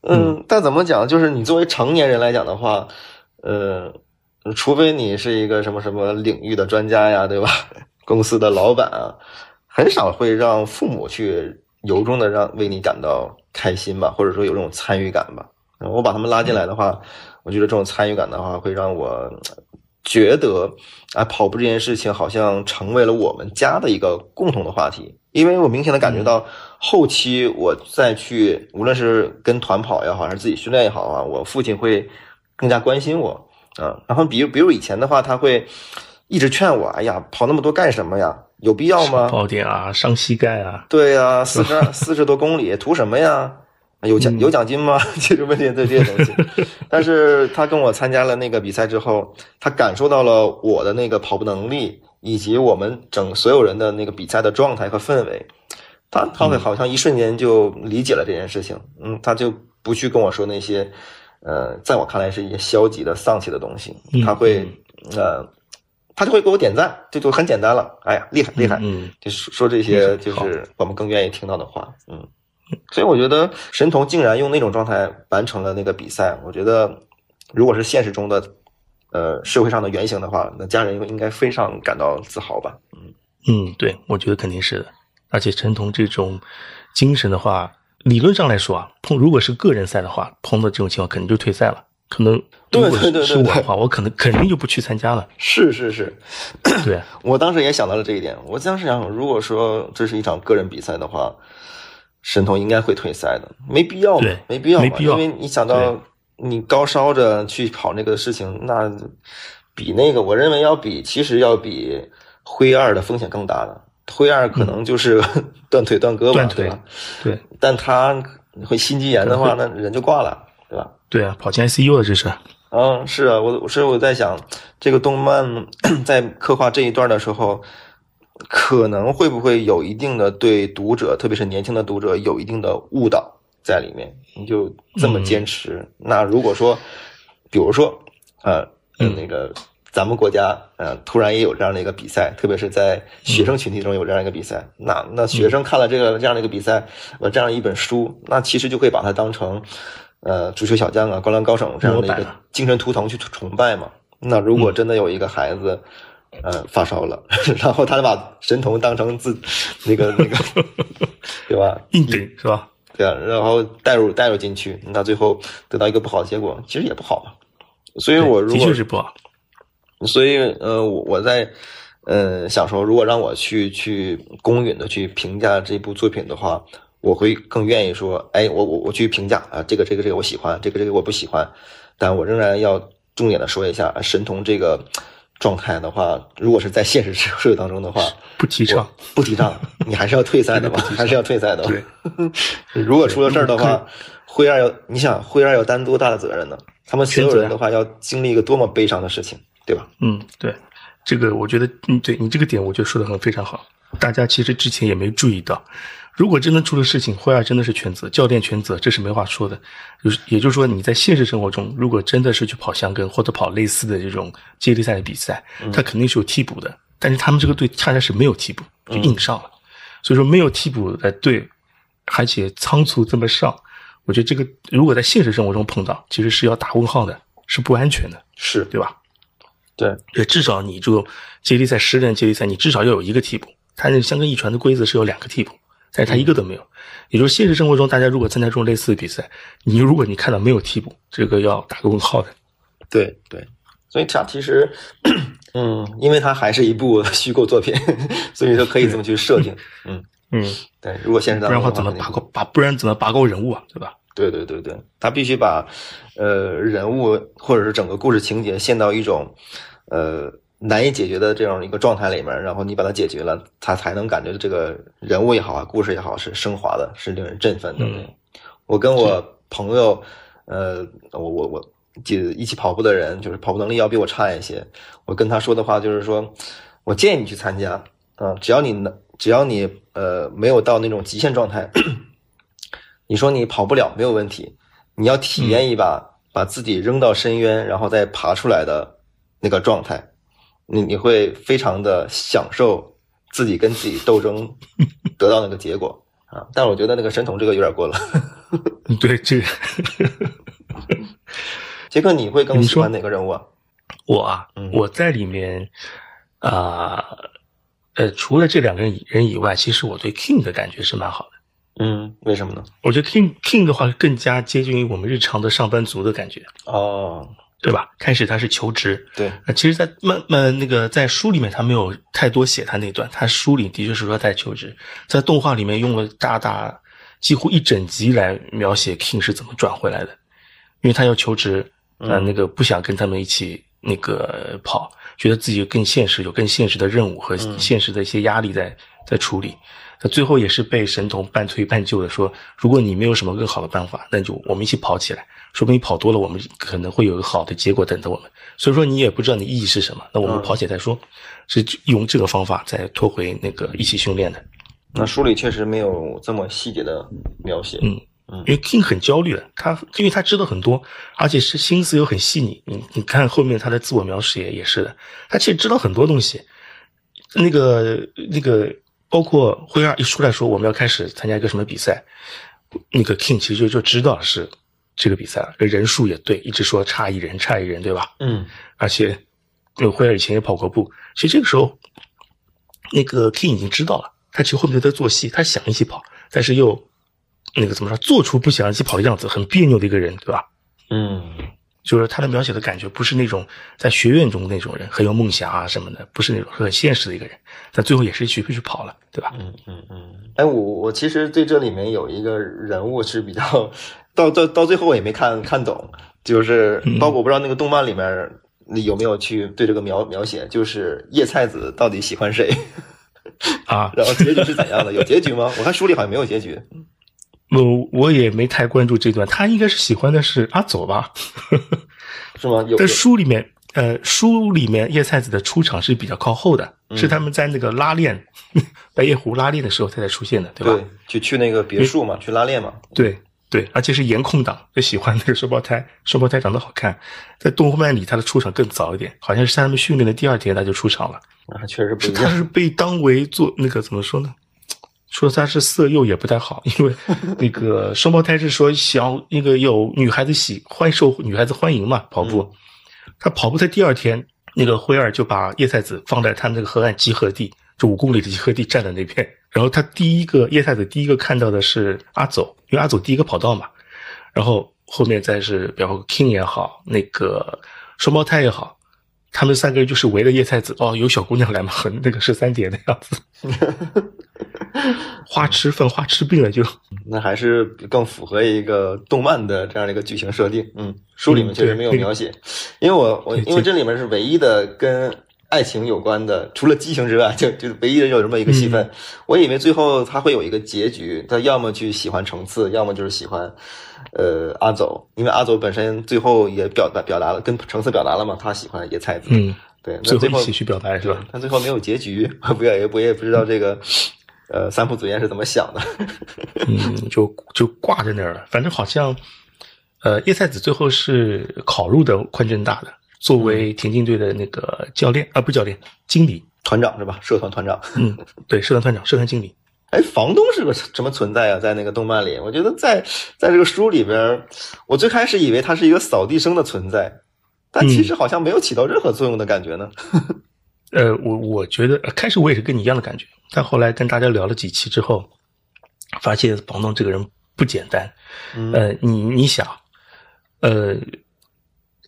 嗯，但怎么讲，就是你作为成年人来讲的话，呃，除非你是一个什么什么领域的专家呀，对吧？*laughs* 公司的老板啊，很少会让父母去由衷的让为你感到开心吧，或者说有这种参与感吧。我把他们拉进来的话。我觉得这种参与感的话，会让我觉得，啊，跑步这件事情好像成为了我们家的一个共同的话题。因为我明显的感觉到，后期我再去，无论是跟团跑也好，还是自己训练也好啊，我父亲会更加关心我啊。然后，比如，比如以前的话，他会一直劝我，哎呀，跑那么多干什么呀？有必要吗？跑点啊，伤膝盖啊。对呀，四十四十多公里，图什么呀？有奖有奖金吗？*laughs* 其实问题在这些东西。*laughs* 但是他跟我参加了那个比赛之后，他感受到了我的那个跑步能力，以及我们整所有人的那个比赛的状态和氛围。他他会好像一瞬间就理解了这件事情。嗯，他就不去跟我说那些，呃，在我看来是一些消极的、丧气的东西。他会呃他就会给我点赞，这就很简单了。哎呀，厉害厉害，嗯，就说这些就是我们更愿意听到的话，嗯。所以我觉得神童竟然用那种状态完成了那个比赛，我觉得如果是现实中的，呃，社会上的原型的话，那家人应该非常感到自豪吧？嗯嗯，对，我觉得肯定是的。而且神童这种精神的话，理论上来说啊，碰如果是个人赛的话，碰到这种情况肯定就退赛了。可能对对对，是我的话，我可能肯定就不去参加了。是是是，对 *clears throat* 我当时也想到了这一点。我当时想，如果说这是一场个人比赛的话。神童应该会退赛的，没必要嘛，没必要嘛，因为你想到你高烧着去跑那个事情，那比那个，我认为要比，其实要比灰二的风险更大的。灰二可能就是 *laughs* 断腿断胳膊，对吧？对，但他会心肌炎的话，那人就挂了，对吧？对啊，跑进 ICU 了，这是。嗯，是啊，我所以我在想，这个动漫 *coughs* 在刻画这一段的时候。可能会不会有一定的对读者，特别是年轻的读者有一定的误导在里面？你就这么坚持？那如果说，比如说，呃，那个咱们国家，呃，突然也有这样的一个比赛，特别是在学生群体中有这样一个比赛，那那学生看了这个这样的一个比赛，呃，这样一本书，那其实就会把它当成，呃，足球小将啊，灌篮高手这样的一个精神图腾去崇拜嘛？那如果真的有一个孩子。呃，发烧了，*laughs* 然后他就把神童当成自那个那个，*laughs* 对吧？硬顶是吧？对啊，然后带入带入进去，那最后得到一个不好的结果，其实也不好嘛。所以我如果的确是不好。所以呃，我我在呃想说，如果让我去去公允的去评价这部作品的话，我会更愿意说，哎，我我我去评价啊，这个这个这个我喜欢，这个这个我不喜欢，但我仍然要重点的说一下神童这个。状态的话，如果是在现实社会当中的话，不提倡，不提倡，*laughs* 你还是要退赛的吧？还是要退赛的。对，*laughs* 如果出了事儿的话，灰二要，你想灰二要担多大的责任呢？他们所有人的话要经历一个多么悲伤的事情，对吧？嗯，对，这个我觉得，嗯，对你这个点，我觉得说的很非常好。大家其实之前也没注意到。如果真的出了事情，霍尔真的是全责，教练全责，这是没话说的。就是，也就是说，你在现实生活中，如果真的是去跑箱根或者跑类似的这种接力赛的比赛，他肯定是有替补的。但是他们这个队恰恰是没有替补，就硬上了。所以说，没有替补的队，而且仓促这么上，我觉得这个如果在现实生活中碰到，其实是要打问号的，是不安全的，是对吧？对，对，至少你这个接力赛十人接力赛，你至少要有一个替补。他那箱根一传的规则是有两个替补。但是他一个都没有，也就是现实生活中，大家如果参加这种类似的比赛，你如果你看到没有替补，这个要打个问号的。对对，所以它其实，*clears throat* 嗯，因为它还是一部 *laughs* 虚构作品，*laughs* 所以说可以这么去设定。*laughs* 嗯嗯，对，如果现实当中，不然怎么拔高拔不然怎么拔高人物啊，对吧？对对对对，他必须把呃人物或者是整个故事情节陷到一种呃。难以解决的这样一个状态里面，然后你把它解决了，他才能感觉这个人物也好啊，故事也好是升华的，是令人振奋的。我跟我朋友，呃，我我我记一起跑步的人，就是跑步能力要比我差一些。我跟他说的话就是说，我建议你去参加，啊，只要你能，只要你呃没有到那种极限状态，*coughs* 你说你跑不了没有问题，你要体验一把把自己扔到深渊然后再爬出来的那个状态。你你会非常的享受自己跟自己斗争得到那个结果啊，但我觉得那个神童这个有点过了。*laughs* 对，这个 *laughs* 杰克，你会更喜欢哪个人物啊？我啊，我在里面啊，呃，除了这两个人人以外，其实我对 King 的感觉是蛮好的。嗯，为什么呢？我觉得 King King 的话更加接近于我们日常的上班族的感觉。哦。对吧？开始他是求职，对。那其实，在慢慢那个在书里面，他没有太多写他那段。他书里的确是说在求职，在动画里面用了大大几乎一整集来描写 King 是怎么转回来的，因为他要求职，呃，那个不想跟他们一起那个跑，觉得自己更现实，有更现实的任务和现实的一些压力在在处理。那最后也是被神童半推半就的说，如果你没有什么更好的办法，那就我们一起跑起来。说不定跑多了，我们可能会有个好的结果等着我们。所以说你也不知道你意义是什么，那我们跑起来再说。是用这个方法再拖回那个一起训练的。那书里确实没有这么细节的描写。嗯，因为 King 很焦虑的，他因为他知道很多，而且是心思又很细腻。你你看后面他的自我描写也是的，他其实知道很多东西。那个那个，包括辉二一出来说我们要开始参加一个什么比赛，那个 King 其实就就知道是这个比赛了，人数也对，一直说差一人差一人，对吧？嗯，而且那个辉二以前也跑过步，其实这个时候那个 King 已经知道了，他其实后面在做戏，他想一起跑，但是又。那个怎么说，做出不想一起跑的样子，很别扭的一个人，对吧？嗯，就是他的描写的感觉，不是那种在学院中那种人，很有梦想啊什么的，不是那种很现实的一个人。但最后也是去去跑了，对吧？嗯嗯嗯。哎，我我其实对这里面有一个人物是比较，到到到最后我也没看看懂，就是包括我不知道那个动漫里面有没有去对这个描描写，就是叶菜子到底喜欢谁啊？*laughs* 然后结局是怎样的？有结局吗？我看书里好像没有结局。我我也没太关注这段，他应该是喜欢的是阿佐吧？是吗？有。但书里面，呃，书里面叶菜子的出场是比较靠后的，是他们在那个拉练 *laughs* 白夜湖拉练的时候他才出现的，对吧？对，就去那个别墅嘛，去拉练嘛。对对，而且是颜控党，就喜欢那个双胞胎，双胞胎长得好看。在动漫里，他的出场更早一点，好像是在他们训练的第二天他就出场了。啊，确实不一样。他是被当为做那个怎么说呢？说他是色诱也不太好，*laughs* 因为那个双胞胎是说想那个有女孩子喜欢受女孩子欢迎嘛，跑步。他跑步在第二天，那个辉儿就把叶菜子放在他那个河岸集合地，就五公里的集合地站在那边。然后他第一个叶菜子第一个看到的是阿走，因为阿走第一个跑道嘛。然后后面再是比方 King 也好，那个双胞胎也好。他们三个人就是围着叶菜子哦，有小姑娘来嘛，和那个十三姐的样子，*laughs* 花痴犯花痴病了就，那还是更符合一个动漫的这样的一个剧情设定。嗯，书里面确实没有描写，因为我我因为这里面是唯一的跟爱情有关的，除了激情之外，*laughs* 就就唯一的有这么一个戏份。我以为最后他会有一个结局，他要么去喜欢橙次，要么就是喜欢。呃，阿走，因为阿走本身最后也表达表达了，跟橙色表达了嘛，他喜欢野菜子。嗯，对，那最后一起去表白是吧？但最后没有结局，我 *laughs* 不也我也不知道这个，呃，三浦紫彦是怎么想的。*laughs* 嗯，就就挂在那儿了。反正好像，呃，叶菜子最后是考入的宽正大的，作为田径队的那个教练啊，不是教练，经理、团长是吧？社团团长。嗯，对，社团团长、社团经理。哎，房东是个什么存在啊？在那个动漫里，我觉得在在这个书里边，我最开始以为他是一个扫地僧的存在，但其实好像没有起到任何作用的感觉呢。*laughs* 呃，我我觉得开始我也是跟你一样的感觉，但后来跟大家聊了几期之后，发现房东这个人不简单。呃，你你想，呃，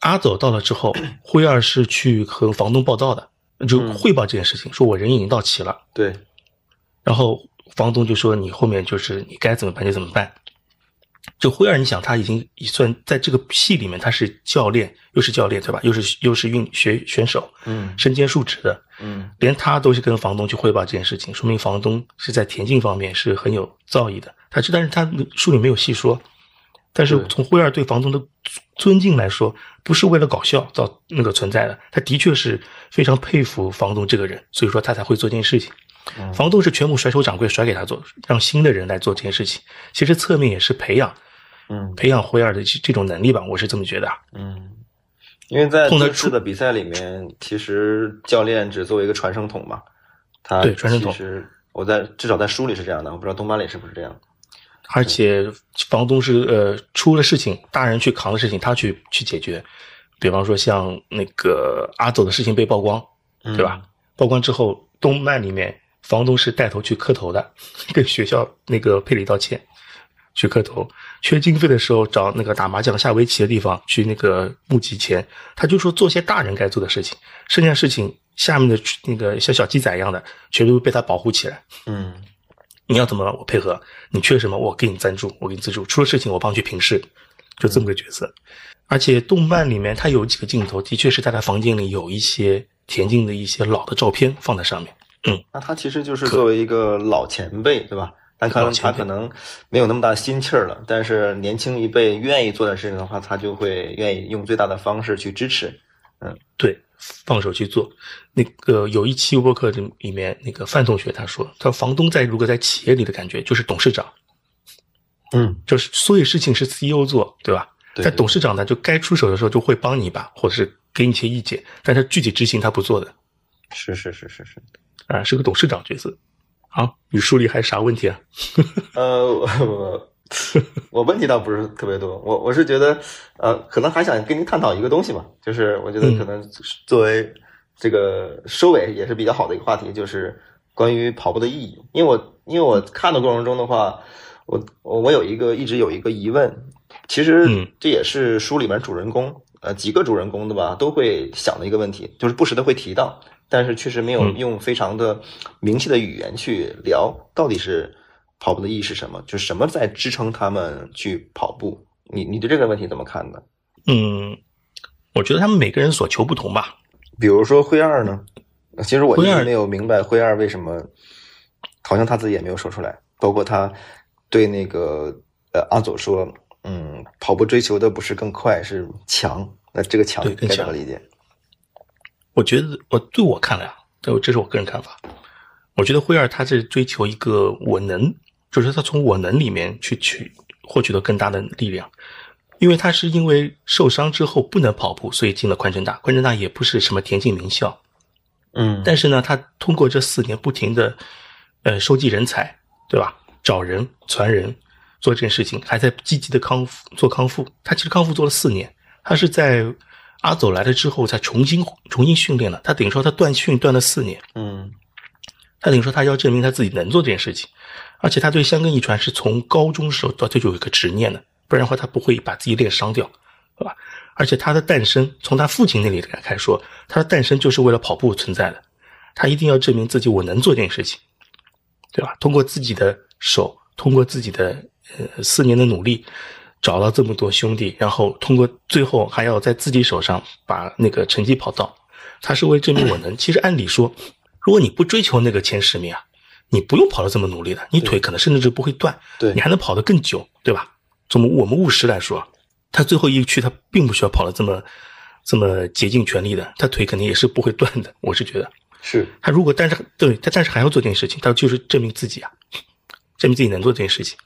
阿走到了之后，辉二是去和房东报道的，就汇报这件事情，说我人已经到齐了。对，然后。房东就说：“你后面就是你该怎么办就怎么办。”就辉儿，你想他已经算在这个戏里面，他是教练，又是教练，对吧？又是又是运学选手，嗯，身兼数职的，嗯，连他都是跟房东去汇报这件事情，说明房东是在田径方面是很有造诣的。他这，但是他书里没有细说。但是从辉儿对房东的尊敬来说，不是为了搞笑造那个存在的，他的确是非常佩服房东这个人，所以说他才会做这件事情。房东是全部甩手掌柜甩给他做，让新的人来做这件事情。其实侧面也是培养，嗯，培养灰二的这种能力吧，我是这么觉得。嗯，因为在这次的比赛里面，其实教练只作为一个传声筒嘛。他对传声筒。其实我在至少在书里是这样的，我不知道动漫里是不是这样。而且房东是呃出了事情，大人去扛的事情，他去去解决。比方说像那个阿走的事情被曝光，对吧？曝光之后，动漫里面。房东是带头去磕头的，跟学校那个赔礼道歉，去磕头。缺经费的时候找那个打麻将、下围棋的地方去那个募集钱。他就说做些大人该做的事情，剩下事情下面的那个像小鸡仔一样的，全都被他保护起来。嗯，你要怎么我配合？你缺什么我给你赞助，我给你资助。出了事情我帮你去平事，就这么个角色。而且动漫里面他有几个镜头，的确是在他房间里有一些田径的一些老的照片放在上面。嗯，那他其实就是作为一个老前辈，对吧？但可能他可能没有那么大心气儿了。但是年轻一辈愿意做点事情的话，他就会愿意用最大的方式去支持。嗯，对，放手去做。那个有一期播客里里面，那个范同学他说，他房东在如果在企业里的感觉就是董事长，嗯，就是所有事情是 CEO 做，对吧？对在董事长呢，就该出手的时候就会帮你一把，或者是给你一些意见，但是具体执行他不做的，是是是是是。啊，是个董事长角色。好，你书里还有啥问题啊？*laughs* 呃，我我问题倒不是特别多，我我是觉得，呃，可能还想跟您探讨一个东西嘛，就是我觉得可能作为这个收尾也是比较好的一个话题，就是关于跑步的意义。因为我因为我看的过程中的话，我我我有一个一直有一个疑问，其实嗯这也是书里面主人公呃几个主人公的吧都会想的一个问题，就是不时的会提到，但是确实没有嗯用非常的明确的语言去聊到底是跑步的意义是什么，就是什么在支撑他们去跑步。你你对这个问题怎么看呢？嗯，我觉得他们每个人所求不同吧。比如说灰二呢？其实我一灰二直没有明白灰二为什么，好像他自己也没有说出来。包括他对那个呃阿佐说，嗯，跑步追求的不是更快，是强。那这个强该怎么理解？我觉得我对我看来啊，这这是我个人看法。我觉得灰二他是追求一个我能，就是他从我能里面去取获取到更大的力量。因为他是因为受伤之后不能跑步，所以进了宽城大。宽城大也不是什么田径名校，嗯，但是呢，他通过这四年不停的呃收集人才，对吧？找人传人做这件事情，还在积极的康复做康复。他其实康复做了四年，他是在阿走来了之后才重新重新训练了。他等于说他断训断了四年，嗯他等于说他要证明他自己能做这件事情，而且他对香根遗传是从高中时候到这就有一个执念的，不然的话他不会把自己练伤掉，对吧？而且他的诞生，从他父亲那里开始说，他的诞生就是为了跑步存在的，他一定要证明自己我能做这件事情，对吧？通过自己的手，通过自己的呃四年的努力，找了这么多兄弟，然后通过最后还要在自己手上把那个成绩跑到，他是为证明我能。其实按理说，如果你不追求那个前十名啊，你不用跑得这么努力的，你腿可能甚至就不会断，对你还能跑得更久，对吧？从我们务实来说，他最后一区他并不需要跑得这么这么竭尽全力的，他腿肯定也是不会断的。我是觉得，是他如果但是对他但是还要做这件事情，他就是证明自己啊，证明自己能做这件事情。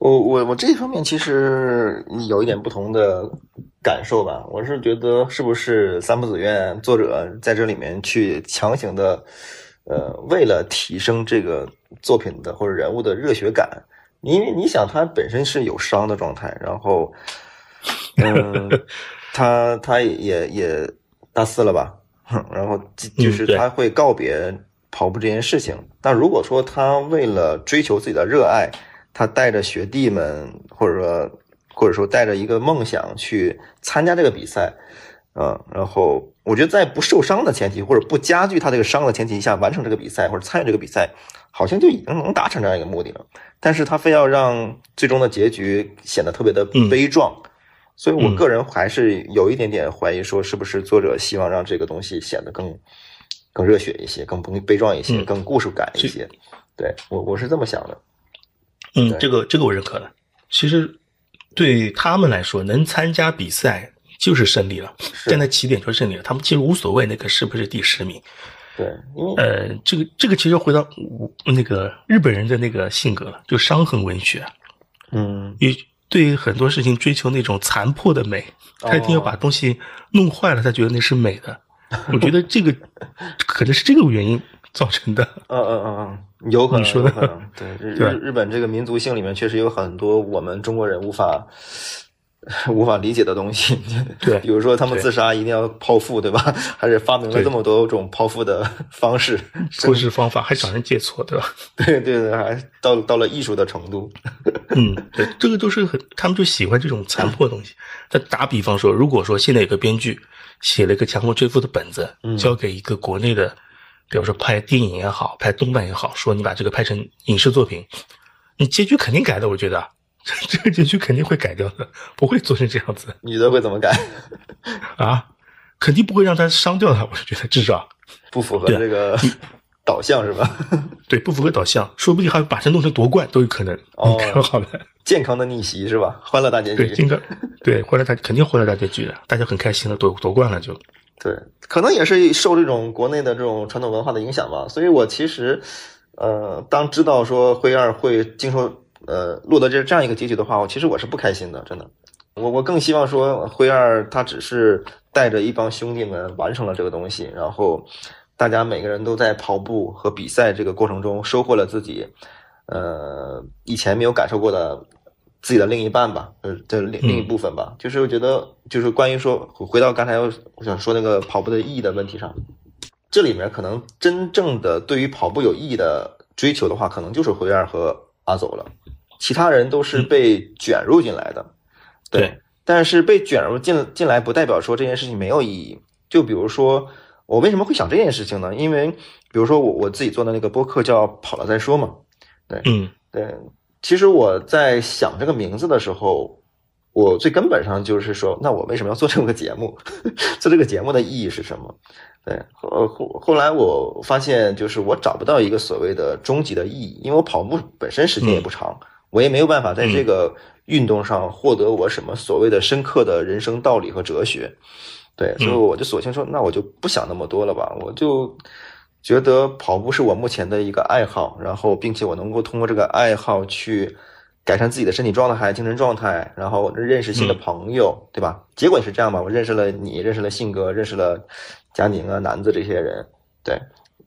我我我这一方面其实有一点不同的感受吧。我是觉得是不是三浦子苑作者在这里面去强行的，呃，为了提升这个作品的或者人物的热血感，因为你想他本身是有伤的状态，然后，嗯，*laughs* 他他也也大四了吧，哼然后就就是他会告别跑步这件事情。但如果说他为了追求自己的热爱，他带着学弟们，或者说或者说带着一个梦想去参加这个比赛，嗯，然后我觉得在不受伤的前提，或者不加剧他这个伤的前提下完成这个比赛或者参与这个比赛，好像就已经能达成这样一个目的了。但是他非要让最终的结局显得特别的悲壮，所以我个人还是有一点点怀疑，说是不是作者希望让这个东西显得更更热血一些，更悲悲壮一些，嗯更故事感一些。对我我是这么想的。嗯，这个这个我认可的。其实对他们来说，能参加比赛就是胜利了，是站在起点就是胜利了。他们其实无所谓那个是不是第十名。对，因为呃，这个这个其实回到那个日本人的那个性格了，就伤痕文学，嗯，也对于很多事情追求那种残破的美，他一定要把东西弄坏了，他觉得那是美的。我觉得这个 *laughs* 可能是这个原因造成的。嗯嗯嗯嗯，有可能，你说的有可能。对，日对日日本这个民族性里面确实有很多我们中国人无法无法理解的东西。对 *laughs* 比如说他们自杀一定要剖腹，对吧？*laughs* 还是发明了这么多种剖腹的方式。做事方法还找人借错，对吧？*laughs* 对对对，还到到了艺术的程度。嗯，对，这个都是很，他们就喜欢这种残破的东西。再打比方说，如果说现在有个编剧写了一个强迫追夫的本子，嗯交给一个国内的，比如说拍电影也好，拍动漫也好，说你把这个拍成影视作品，你结局肯定改的，我觉得 *laughs* 这个结局肯定会改掉的，不会做成这样子女的会怎么改？*laughs* 啊，肯定不会让他伤掉的，我是觉得至少不符合这个 *laughs* 导向是吧？对不符合导向，说不定还会把它弄成夺冠都有可能。哦好的。健康的逆袭是吧？欢乐大结对，局。金刚，对，欢乐大肯定欢乐大结局的，大家很开心的，夺夺冠了就。对，可能也是受这种国内的这种传统文化的影响吧。所以我其实，呃，当知道说灰二会经受呃落得这这样一个结局的话，我其实我是不开心的，真的。我我更希望说灰二他只是带着一帮兄弟们完成了这个东西，然后大家每个人都在跑步和比赛这个过程中收获了自己呃以前没有感受过的自己的另一半吧，呃这另另一部分吧。就是我觉得就是关于说回到刚才我想说那个跑步的意义的问题上，这里面可能真正的对于跑步有意义的追求的话，可能就是灰二和阿走了，其他人都是被卷入进来的。对，但是被卷入进进来，不代表说这件事情没有意义。就比如说，我为什么会想这件事情呢？因为，比如说我我自己做的那个播客叫“跑了再说”嘛。对，嗯，对。其实我在想这个名字的时候，我最根本上就是说，那我为什么要做这么个节目？*laughs* 做这个节目的意义是什么？对，后后后来我发现，就是我找不到一个所谓的终极的意义，因为我跑步本身时间也不长，我也没有办法在这个。运动上获得我什么所谓的深刻的人生道理和哲学，对，所以我就索性说，那我就不想那么多了吧，我就觉得跑步是我目前的一个爱好，然后并且我能够通过这个爱好去改善自己的身体状态、精神状态，然后认识新的朋友，对吧？结果也是这样吧，我认识了你，认识了信哥，认识了佳宁啊、南子这些人，对，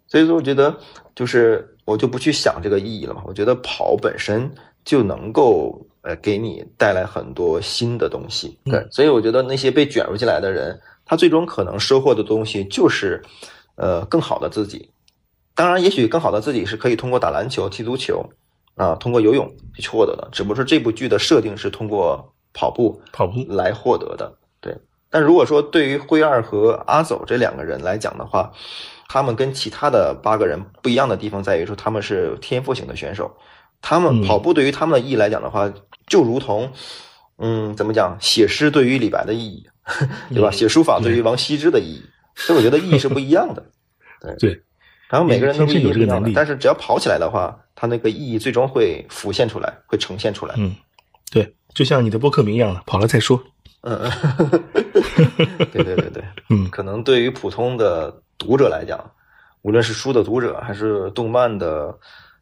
所以说我觉得就是我就不去想这个意义了嘛，我觉得跑本身就能够。呃，给你带来很多新的东西，对，所以我觉得那些被卷入进来的人，他最终可能收获的东西就是，呃，更好的自己。当然，也许更好的自己是可以通过打篮球、踢足球，啊，通过游泳去获得的。只不过是这部剧的设定是通过跑步、跑步来获得的。对，但如果说对于灰二和阿走这两个人来讲的话，他们跟其他的八个人不一样的地方在于说他们是天赋型的选手，他们跑步对于他们的意义来讲的话。就如同，嗯，怎么讲？写诗对于李白的意义，*laughs* 对吧？写书法对于王羲之的意义，所以我觉得意义是不一样的。*laughs* 对对，然后每个人都有这个能力，但是只要跑起来的话，它那个意义最终会浮现出来，会呈现出来。嗯，对，就像你的播客名一样了，跑了再说。嗯 *laughs* 嗯，对对对对，嗯，可能对于普通的读者来讲，无论是书的读者还是动漫的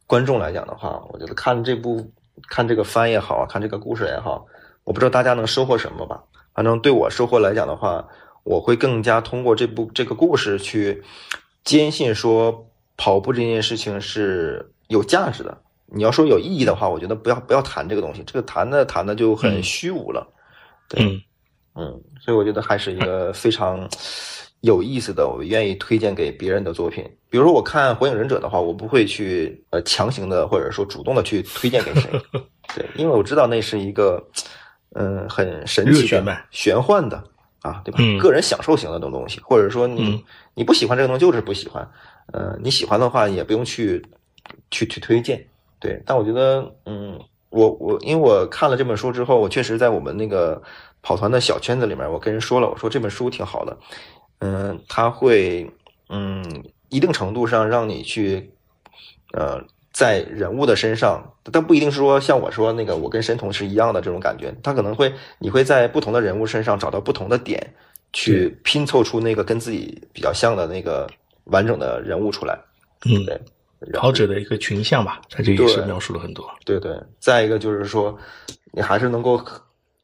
观众来讲的话，我觉得看这部。看这个番也好，看这个故事也好，我不知道大家能收获什么吧。反正对我收获来讲的话，我会更加通过这部这个故事去坚信说跑步这件事情是有价值的。你要说有意义的话，我觉得不要不要谈这个东西，这个谈的谈的就很虚无了。对，嗯，所以我觉得还是一个非常。有意思的，我愿意推荐给别人的作品。比如说，我看《火影忍者》的话，我不会去呃强行的或者说主动的去推荐给谁，*laughs* 对，因为我知道那是一个嗯很神奇的、玄幻的啊，对吧？个人享受型的这种东西，或者说你你不喜欢这个东西就是不喜欢，呃，你喜欢的话也不用去去去推荐，对。但我觉得，嗯，我我因为我看了这本书之后，我确实在我们那个跑团的小圈子里面，我跟人说了，我说这本书挺好的。嗯，它会，嗯，一定程度上让你去，呃，在人物的身上，但不一定是说像我说那个我跟神童是一样的这种感觉，他可能会，你会在不同的人物身上找到不同的点，去拼凑出那个跟自己比较像的那个完整的人物出来。嗯，对，跑者的一个群像吧，他这也是描述了很多。对对，再一个就是说，你还是能够，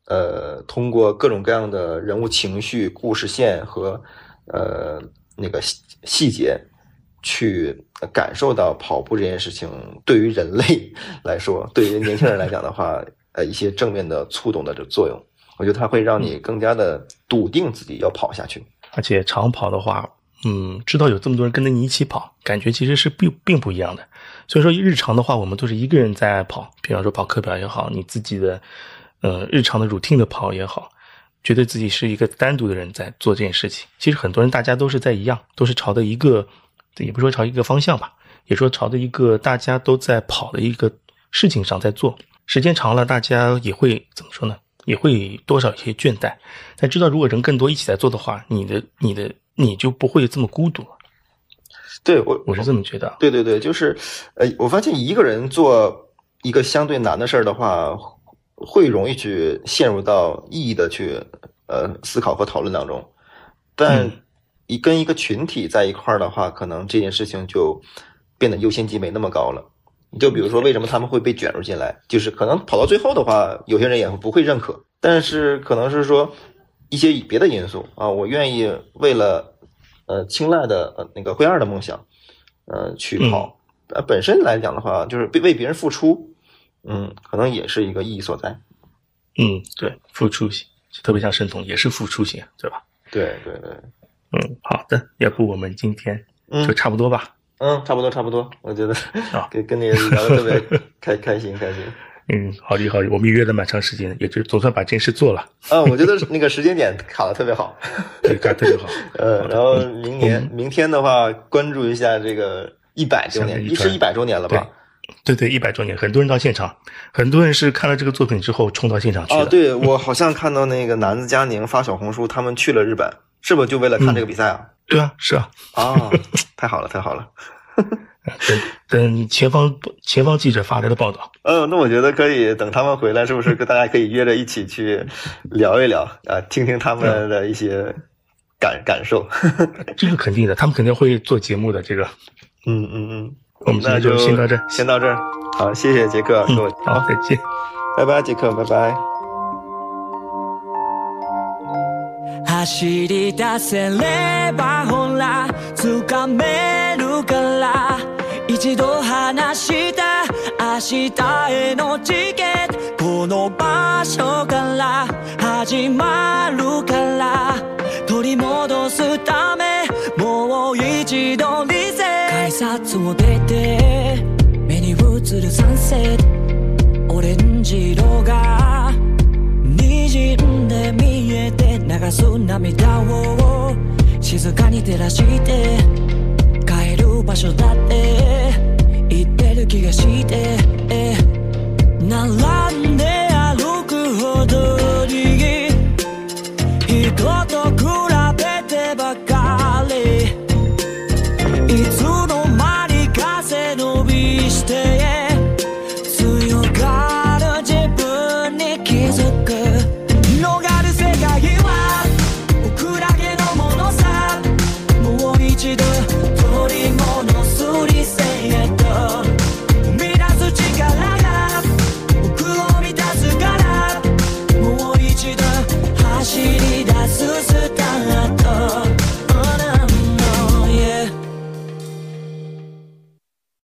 呃，通过各种各样的人物情绪、故事线和。呃，那个细细节，去感受到跑步这件事情对于人类来说，对于年轻人来讲的话，*laughs* 呃，一些正面的触动的这作用，我觉得它会让你更加的笃定自己要跑下去。而且长跑的话，嗯，知道有这么多人跟着你一起跑，感觉其实是并并不一样的。所以说，日常的话，我们都是一个人在跑，比方说跑课表也好，你自己的呃日常的 routine 的跑也好。觉得自己是一个单独的人在做这件事情，其实很多人大家都是在一样，都是朝着一个，也不说朝一个方向吧，也说朝着一个大家都在跑的一个事情上在做。时间长了，大家也会怎么说呢？也会多少有些倦怠。但知道如果人更多一起在做的话，你的你的你就不会这么孤独。对我我是这么觉得。对对对，就是呃，我发现一个人做一个相对难的事儿的话。会容易去陷入到意义的去呃思考和讨论当中，但一跟一个群体在一块儿的话，可能这件事情就变得优先级没那么高了。就比如说，为什么他们会被卷入进来？就是可能跑到最后的话，有些人也不会认可，但是可能是说一些别的因素啊，我愿意为了呃青睐的呃那个灰二的梦想，呃去跑。呃，本身来讲的话，就是为为别人付出，嗯，可能也是一个意义所在。嗯，对，付出型，特别像申通也是付出型，对吧？对对对。嗯，好的，要不我们今天就差不多吧。嗯，差不多差不多，我觉得啊，*laughs* 跟跟你聊的特别开 *laughs* 开心开心。嗯，好的好的，我们约了蛮长时间的，也就总算把这件事做了。嗯，我觉得那个时间点卡的特别好，对，卡特别好。*laughs* 呃，然后明年明天的话，关注一下这个一百周年，一是一百周年了吧？对对，一百周年，很多人到现场，很多人是看了这个作品之后冲到现场去的。哦，对我好像看到那个南子佳宁发小红书，他们去了日本，是不是就为了看这个比赛啊？对啊，是啊。啊，太好了，太好了。*laughs* 等等前方前方记者发来的报道。嗯，那我觉得可以等他们回来，是不是跟大家可以约着一起去聊一聊啊，听听他们的一些感 *laughs* 感受。这个肯定的，他们肯定会做节目的。这个，嗯嗯嗯，我们那就先到这，先到这儿。好，谢谢杰克，好，再见，拜拜，杰克，拜拜。走り出せればほら掴めるから。一度話した明日へのチケット。この場所から始まるから。取り戻すためもう一度リセ改札を出て目に映るサンセット。オレンジ色が滲んで見えて流す涙を静かに照らして帰る場所だって言ってる気がしてなら